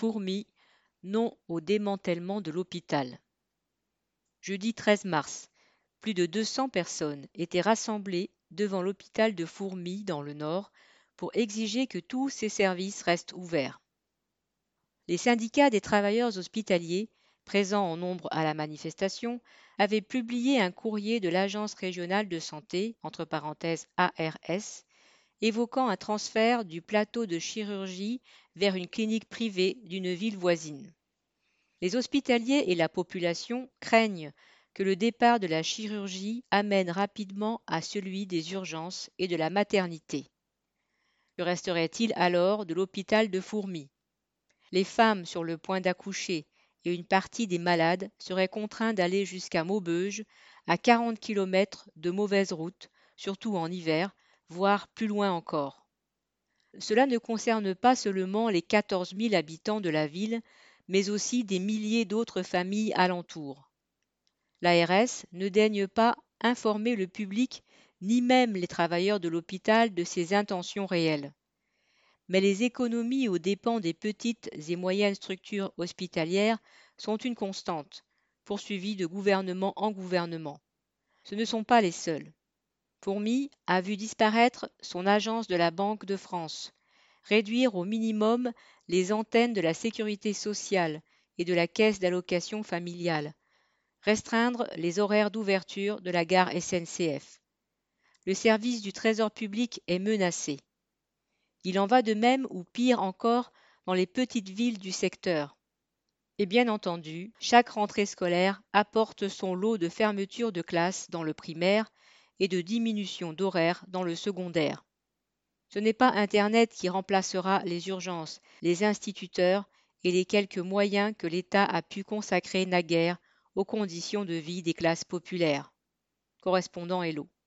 Fourmi, non au démantèlement de l'hôpital. Jeudi 13 mars, plus de 200 personnes étaient rassemblées devant l'hôpital de Fourmi dans le Nord pour exiger que tous ces services restent ouverts. Les syndicats des travailleurs hospitaliers, présents en nombre à la manifestation, avaient publié un courrier de l'Agence régionale de santé, entre parenthèses ARS, évoquant un transfert du plateau de chirurgie vers une clinique privée d'une ville voisine. Les hospitaliers et la population craignent que le départ de la chirurgie amène rapidement à celui des urgences et de la maternité. Que resterait-il alors de l'hôpital de Fourmi Les femmes sur le point d'accoucher et une partie des malades seraient contraints d'aller jusqu'à Maubeuge, à 40 km de mauvaise route, surtout en hiver, voire plus loin encore. Cela ne concerne pas seulement les 14 000 habitants de la ville, mais aussi des milliers d'autres familles alentour. L'ARS ne daigne pas informer le public ni même les travailleurs de l'hôpital de ses intentions réelles. Mais les économies aux dépens des petites et moyennes structures hospitalières sont une constante, poursuivie de gouvernement en gouvernement. Ce ne sont pas les seuls. Fourmi a vu disparaître son agence de la Banque de France, réduire au minimum les antennes de la sécurité sociale et de la caisse d'allocation familiale, restreindre les horaires d'ouverture de la gare SNCF. Le service du Trésor public est menacé. Il en va de même ou pire encore dans les petites villes du secteur. Et bien entendu, chaque rentrée scolaire apporte son lot de fermetures de classes dans le primaire et de diminution d'horaires dans le secondaire. Ce n'est pas Internet qui remplacera les urgences, les instituteurs et les quelques moyens que l'État a pu consacrer naguère aux conditions de vie des classes populaires. Correspondant Hello.